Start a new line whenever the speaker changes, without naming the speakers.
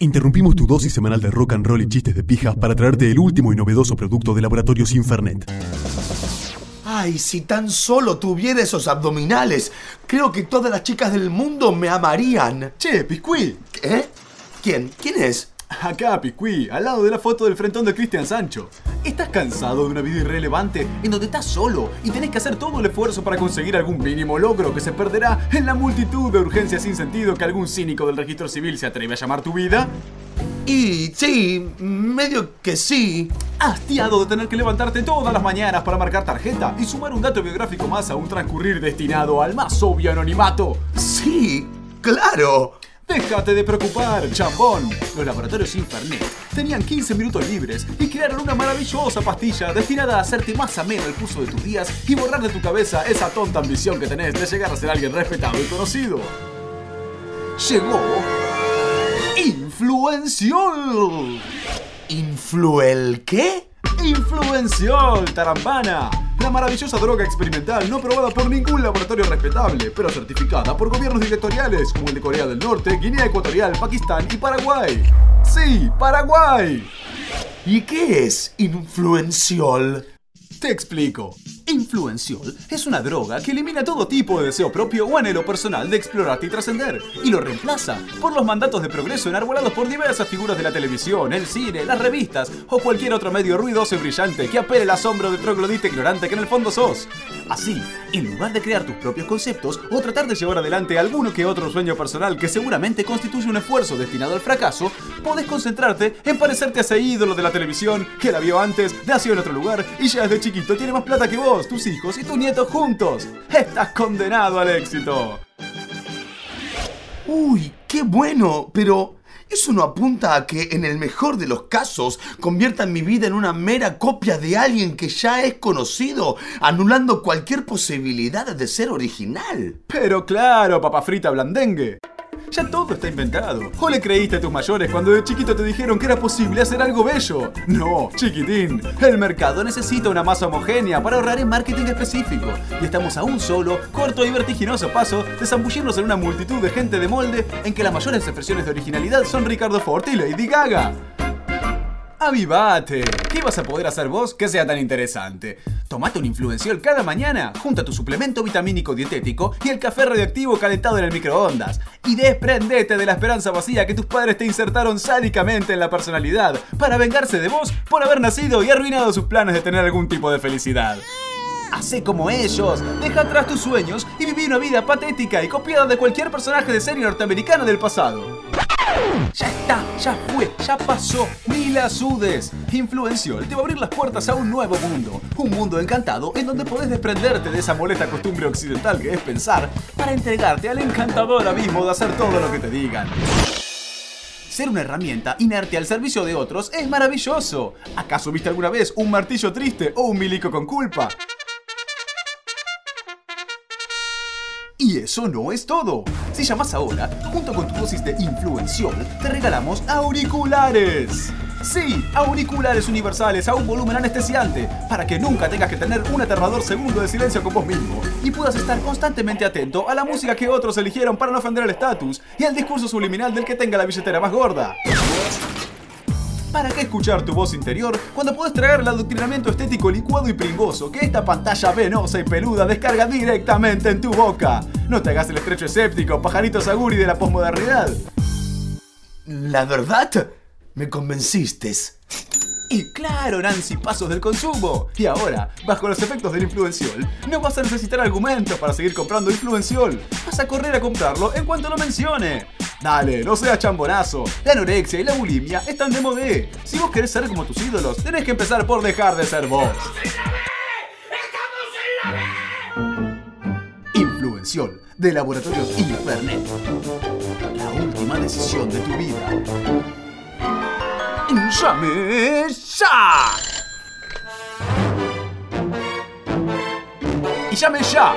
Interrumpimos tu dosis semanal de rock and roll y chistes de pijas para traerte el último y novedoso producto de Laboratorios Infernet.
Ay, si tan solo tuviera esos abdominales, creo que todas las chicas del mundo me amarían.
Che, Piscuí.
¿Eh? ¿Quién? ¿Quién es?
Acá, Piscuí, al lado de la foto del frentón de Cristian Sancho. ¿Estás cansado de una vida irrelevante en donde estás solo y tenés que hacer todo el esfuerzo para conseguir algún mínimo logro que se perderá en la multitud de urgencias sin sentido que algún cínico del registro civil se atreve a llamar tu vida?
Y sí, medio que sí.
Hastiado de tener que levantarte todas las mañanas para marcar tarjeta y sumar un dato biográfico más a un transcurrir destinado al más obvio anonimato.
Sí, claro.
Déjate de preocupar, chambón. Los laboratorios Infernet tenían 15 minutos libres y crearon una maravillosa pastilla destinada a hacerte más ameno el curso de tus días y borrar de tu cabeza esa tonta ambición que tenés de llegar a ser alguien respetado y conocido. Llegó Influenciol.
¿Influel qué?
Influenciol, tarambana. La maravillosa droga experimental no probada por ningún laboratorio respetable, pero certificada por gobiernos dictatoriales como el de Corea del Norte, Guinea Ecuatorial, Pakistán y Paraguay. Sí, Paraguay.
¿Y qué es Influenciol?
Te explico. Influenciol es una droga que elimina todo tipo de deseo propio o anhelo personal de explorarte y trascender, y lo reemplaza por los mandatos de progreso enarbolados por diversas figuras de la televisión, el cine, las revistas o cualquier otro medio ruidoso y brillante que apele el asombro de troglodita ignorante que en el fondo sos. Así, en lugar de crear tus propios conceptos o tratar de llevar adelante alguno que otro sueño personal que seguramente constituye un esfuerzo destinado al fracaso, podés concentrarte en parecerte a ese ídolo de la televisión que la vio antes, nació en otro lugar y ya desde chiquito tiene más plata que vos, tus hijos y tus nietos juntos. Estás condenado al éxito.
Uy, qué bueno, pero eso no apunta a que en el mejor de los casos conviertan mi vida en una mera copia de alguien que ya es conocido, anulando cualquier posibilidad de ser original.
Pero claro, papa frita blandengue. Ya todo está inventado. ¿O le creíste a tus mayores cuando de chiquito te dijeron que era posible hacer algo bello? No, chiquitín. El mercado necesita una masa homogénea para ahorrar en marketing específico. Y estamos a un solo, corto y vertiginoso paso de zambullirnos en una multitud de gente de molde en que las mayores expresiones de originalidad son Ricardo Ford y Lady Gaga. ¡Avivate! ¿Qué vas a poder hacer vos que sea tan interesante? Tomate un influencial cada mañana, junta tu suplemento vitamínico dietético y el café radioactivo calentado en el microondas. Y desprendete de la esperanza vacía que tus padres te insertaron sádicamente en la personalidad para vengarse de vos por haber nacido y arruinado sus planes de tener algún tipo de felicidad. Hacé como ellos, deja atrás tus sueños y viví una vida patética y copiada de cualquier personaje de serie norteamericana del pasado. Ya está, ya fue, ya pasó. Ni la sudes. Influenció te va a abrir las puertas a un nuevo mundo. Un mundo encantado en donde podés desprenderte de esa molesta costumbre occidental que es pensar para entregarte al encantador abismo de hacer todo lo que te digan. Ser una herramienta inerte al servicio de otros es maravilloso. ¿Acaso viste alguna vez un martillo triste o un milico con culpa? Y eso no es todo. Si llamas ahora, junto con tu dosis de Influención, te regalamos auriculares. Sí, auriculares universales a un volumen anestesiante, para que nunca tengas que tener un aterrador segundo de silencio con vos mismo y puedas estar constantemente atento a la música que otros eligieron para no ofender el estatus y al discurso subliminal del que tenga la billetera más gorda. ¿Para qué escuchar tu voz interior cuando puedes traer el adoctrinamiento estético licuado y pringoso que esta pantalla venosa y peluda descarga directamente en tu boca? No te hagas el estrecho escéptico, pajarito saguri de la posmodernidad.
La verdad, me convenciste.
Y claro, Nancy, pasos del consumo. Y ahora, bajo los efectos del Influenciol, no vas a necesitar argumentos para seguir comprando Influenciol. Vas a correr a comprarlo en cuanto lo mencione. Dale, no seas chambonazo. La anorexia y la bulimia están de modé. Si vos querés ser como tus ídolos, tenés que empezar por dejar de ser vos. Influenciol, de Laboratorios Infernet. La última decisión de tu vida. ¡Llame ya! ¡Y llame ya!